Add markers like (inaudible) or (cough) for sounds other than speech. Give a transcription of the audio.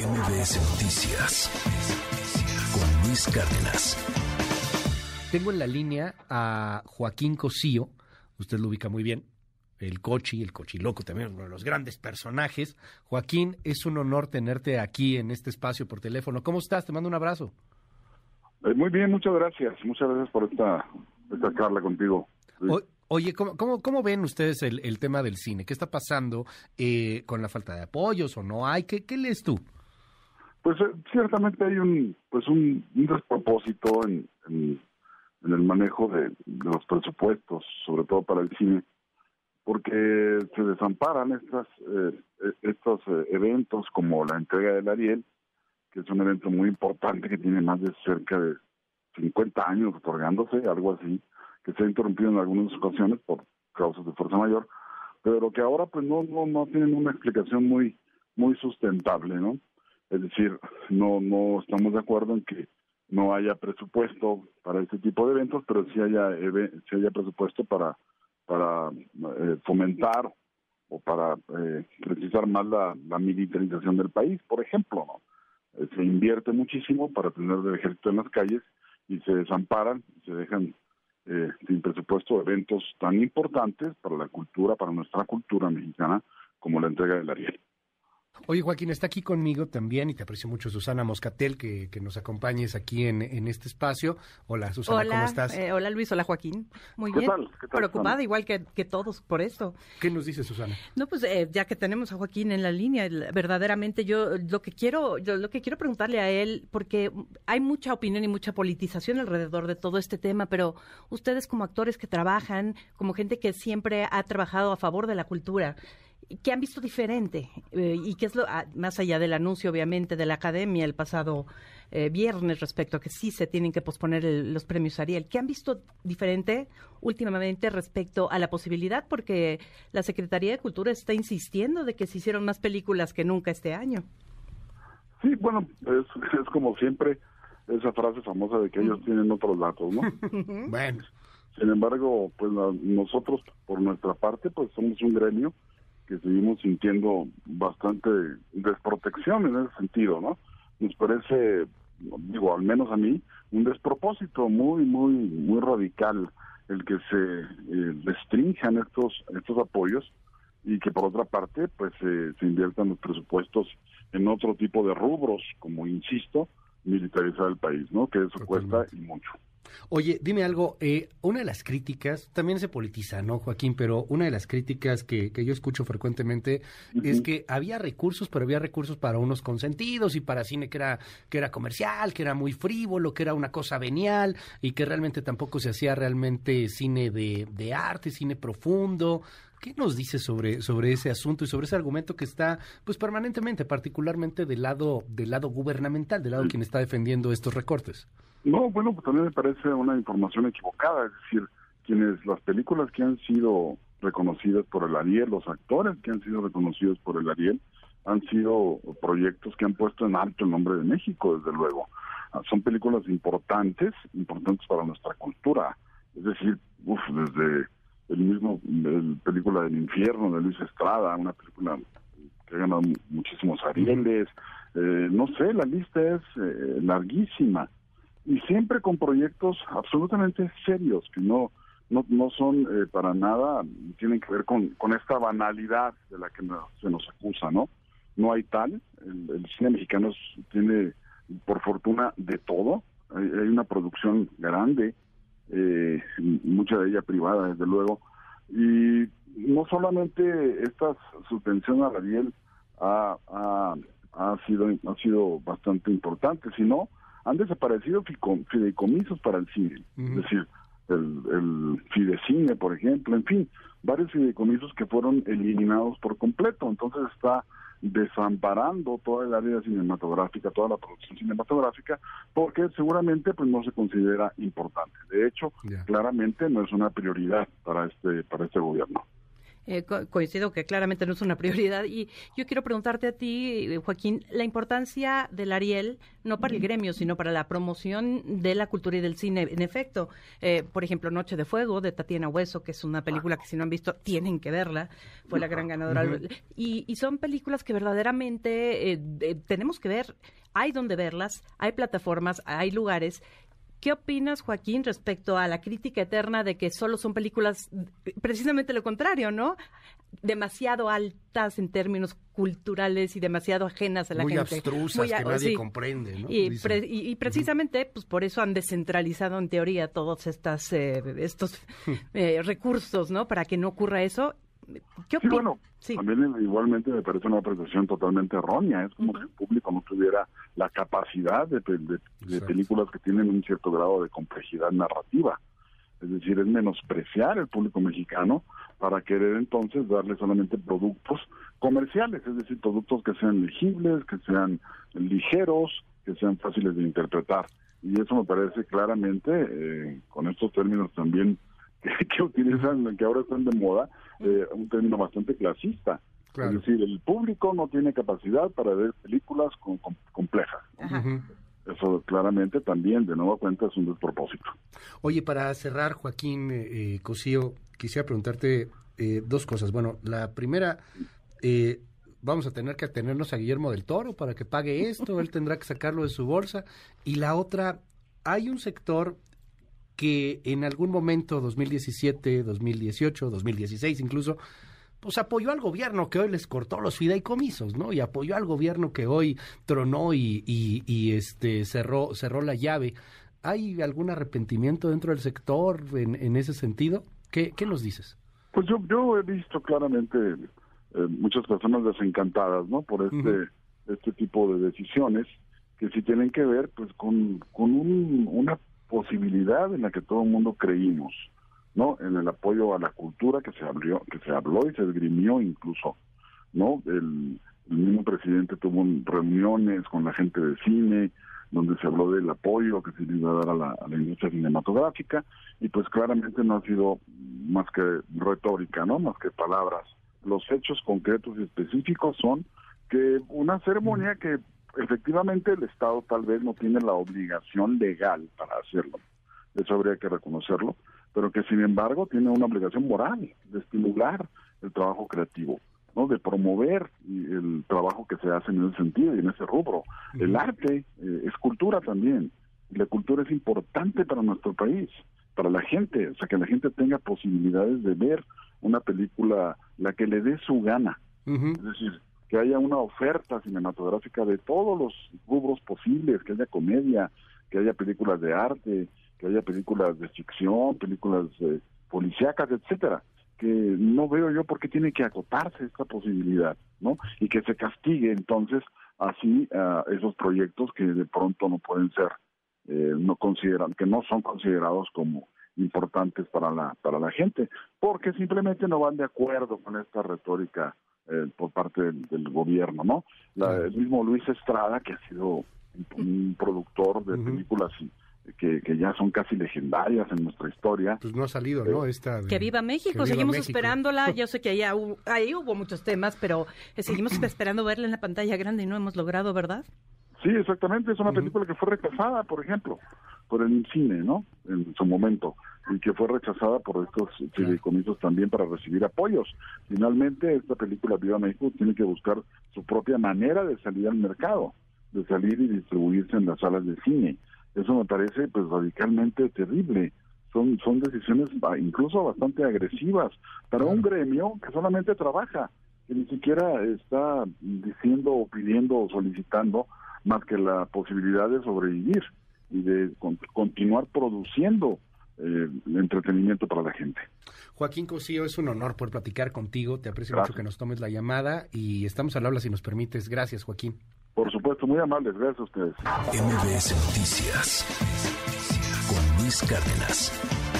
MBS Noticias con Luis Cárdenas. Tengo en la línea a Joaquín Cosío, usted lo ubica muy bien, el Cochi, el Cochiloco también, uno de los grandes personajes. Joaquín, es un honor tenerte aquí en este espacio por teléfono. ¿Cómo estás? Te mando un abrazo. Eh, muy bien, muchas gracias. Muchas gracias por esta, esta charla contigo. oye, ¿cómo, cómo, ven ustedes el, tema del cine? ¿Qué está pasando eh, con la falta de apoyos o no hay? ¿Qué, qué lees tú? Pues eh, ciertamente hay un pues un, despropósito en, en, el manejo de, los presupuestos, sobre todo para el cine, porque se desamparan estas eh, estos eventos como la entrega del Ariel, que es un evento muy importante que tiene más de cerca de 50 años otorgándose, algo así, que se ha interrumpido en algunas ocasiones por causas de fuerza mayor, pero que ahora pues no no no tienen una explicación muy muy sustentable, ¿no? Es decir, no no estamos de acuerdo en que no haya presupuesto para este tipo de eventos, pero sí haya sí haya presupuesto para para eh, fomentar o para eh, precisar más la, militarización del país, por ejemplo, ¿no? Eh, se invierte muchísimo para tener el ejército en las calles y se desamparan, se dejan eh, sin presupuesto eventos tan importantes para la cultura, para nuestra cultura mexicana, como la entrega del Ariel. Oye, Joaquín, está aquí conmigo también y te aprecio mucho Susana Moscatel, que, nos acompañes aquí en, este espacio. Hola, Susana, ¿cómo estás? Eh, hola, Luis. Hola, Joaquín. Muy bien. Preocupada, igual que, todos por esto. ¿Qué nos dice Susana? No, pues eh, ya que tenemos a Joaquín en la línea, verdaderamente yo lo que quiero, yo lo que quiero preguntarle a él, porque hay mucha opinión y mucha politización alrededor de todo este tema, pero ustedes como actores que trabajan, como gente que siempre ha trabajado a favor de la cultura, ¿Qué han visto diferente? Eh, ¿Y qué es lo, ah, más allá del anuncio, obviamente, de la academia el pasado eh, viernes respecto a que sí se tienen que posponer los premios Ariel? ¿Qué han visto diferente últimamente respecto a la posibilidad? Porque la Secretaría de Cultura está insistiendo de que se hicieron más películas que nunca este año. Sí, bueno, es, es como siempre esa frase famosa de que ellos tienen otros datos, ¿no? (laughs) bueno. Sin embargo, pues nosotros, por nuestra parte, pues somos un gremio que seguimos sintiendo bastante desprotección en ese sentido, ¿no? Nos parece, digo, al menos a mí, un despropósito muy, muy, muy radical el que se eh, restrinjan estos, estos apoyos y que por otra parte, pues se inviertan los presupuestos en otro tipo de rubros, como insisto, militarizar el país, ¿no? Que eso cuesta y mucho. Oye, dime algo, eh, una de las críticas, también se politiza, ¿no, Joaquín? Pero una de las críticas que, que yo escucho frecuentemente es que había recursos, pero había recursos para unos consentidos y para cine que era, que era comercial, que era muy frívolo, que era una cosa venial y que realmente tampoco se hacía realmente cine de, de arte, cine profundo. ¿Qué nos dice sobre, sobre ese asunto y sobre ese argumento que está pues permanentemente, particularmente del lado, del lado gubernamental, del lado de quien está defendiendo estos recortes? No, bueno, pues también me parece una información equivocada, es decir, quienes las películas que han sido reconocidas por el Ariel, los actores que han sido reconocidos por el Ariel, han sido proyectos que han puesto en alto el nombre de México, desde luego. Ah, son películas importantes, importantes para nuestra cultura. Es decir, uf, desde el mismo el película del infierno de Luis Estrada, una película que ha ganado muchísimos Arieles. Eh, no sé, la lista es eh, larguísima y siempre con proyectos absolutamente serios que no no, no son eh, para nada, tienen que ver con, con esta banalidad de la que se nos acusa, ¿no? No hay tal, el, cine mexicano tiene, por fortuna, de todo, hay, una producción grande, eh, mucha de ella privada, desde luego, y no solamente esta subvención a la ha, ha, ha, sido, ha sido bastante importante, sino han desaparecido fideicomisos para el cine, es decir, el, el Fidecine, por ejemplo, en fin, varios fideicomisos que fueron eliminados por completo, entonces está desamparando toda el área cinematográfica, toda la producción cinematográfica, porque seguramente pues no se considera importante. De hecho, claramente no es una prioridad para este para este gobierno. Eh, coincido que claramente no es una prioridad. Y yo quiero preguntarte a ti, Joaquín, la importancia del Ariel, no para el gremio, sino para la promoción de la cultura y del cine. En efecto, eh, por ejemplo, Noche de Fuego de Tatiana Hueso, que es una película que si no han visto tienen que verla, fue la gran ganadora. y, y, son películas que verdaderamente eh, tenemos que ver, hay donde verlas, hay plataformas, hay lugares ¿Qué opinas, Joaquín, respecto a la crítica eterna de que solo son películas precisamente lo contrario, ¿no? Demasiado altas en términos culturales y demasiado ajenas a la muy gente. Abstrusas, muy abstrusas, que nadie comprende, ¿no? Y, precisamente, pues por eso han descentralizado en teoría todos estas, eh, estos (laughs) eh, recursos, ¿no? Para que no ocurra eso ¿Qué sí, bueno, también igualmente me parece una apreciación totalmente errónea. Es como si el público no tuviera la capacidad de, películas que tienen un cierto grado de complejidad narrativa. Es decir, es menospreciar el público mexicano para querer entonces darle solamente productos comerciales, es decir, productos que sean legibles, que sean ligeros, que sean fáciles de interpretar. Y eso me parece claramente, eh, con estos términos también (laughs) que, utilizan, que ahora están de moda, eh, un término bastante clasista. Es decir, el público no tiene capacidad para ver películas complejas. Eso claramente también, de nuevo cuenta, es un despropósito. Oye, para cerrar, Joaquín eh, eh Cosío, quisiera preguntarte eh, dos cosas. Bueno, la primera, vamos a tener que atenernos a Guillermo del Toro para que pague esto, él tendrá que sacarlo de su bolsa. Y la otra, hay un sector que en algún momento, 2017, 2018, 2016 incluso, pues apoyó al gobierno que hoy les cortó los fideicomisos, ¿no? Y apoyó al gobierno que hoy tronó y, y, este cerró, cerró la llave. ¿Hay algún arrepentimiento dentro del sector en, en ese sentido? ¿Qué, ¿Qué, nos dices? Pues yo, yo he visto claramente eh, muchas personas desencantadas, ¿no? Por este, este tipo de decisiones que sí tienen que ver, pues, con, con un, una posibilidad en la que todo el mundo creímos, ¿no? En el apoyo a la cultura que se abrió, que se habló y se esgrimió incluso, ¿no? El, mismo presidente tuvo reuniones con la gente de cine, donde se habló del apoyo que se le iba a dar a la, a la, industria cinematográfica, y pues claramente no ha sido más que retórica, ¿no? Más que palabras. Los hechos concretos y específicos son que una ceremonia que efectivamente el Estado tal vez no tiene la obligación legal para hacerlo, eso habría que reconocerlo, pero que sin embargo tiene una obligación moral de estimular el trabajo creativo, ¿no? de promover el trabajo que se hace en ese sentido y en ese rubro. El arte eh, es cultura también, la cultura es importante para nuestro país, para la gente, o sea, que la gente tenga posibilidades de ver una película, la que le dé su gana. Es decir, que haya una oferta cinematográfica de todos los rubros posibles, que haya comedia, que haya películas de arte, que haya películas de ficción, películas eh, policíacas, etcétera, que no veo yo por qué tiene que acotarse esta posibilidad, ¿no? Y que se castigue entonces así a esos proyectos que de pronto no pueden ser, eh, no consideran, que no son considerados como importantes para la para la gente, porque simplemente no van de acuerdo con esta retórica eh, por parte del, gobierno, ¿no? el mismo Luis Estrada, que ha sido un, productor de películas que, ya son casi legendarias en nuestra historia. Pues no ha salido, ¿no? Eh, Esta que viva México, seguimos esperándola. (laughs) Yo sé que ahí hubo, ahí hubo muchos temas, pero eh, seguimos esperando verla en la pantalla grande y no hemos logrado, ¿verdad? Sí, exactamente. Es una película que fue rechazada, por ejemplo, por el cine, ¿no? En su momento y que fue rechazada por estos fideicomisos también para recibir apoyos. Finalmente, esta película Viva México tiene que buscar su propia manera de salir al mercado, de salir y distribuirse en las salas de cine. Eso me parece pues radicalmente terrible. Son, son decisiones incluso bastante agresivas para un gremio que solamente trabaja, que ni siquiera está diciendo o pidiendo o solicitando más que la posibilidad de sobrevivir y de continuar produciendo eh, entretenimiento para la gente. Joaquín Cosío, es un honor poder platicar contigo. Te aprecio mucho que nos tomes la llamada y estamos al habla si nos permites. Gracias, Joaquín. Por supuesto, muy amables. Gracias a ustedes. MBS Noticias con Luis Cárdenas.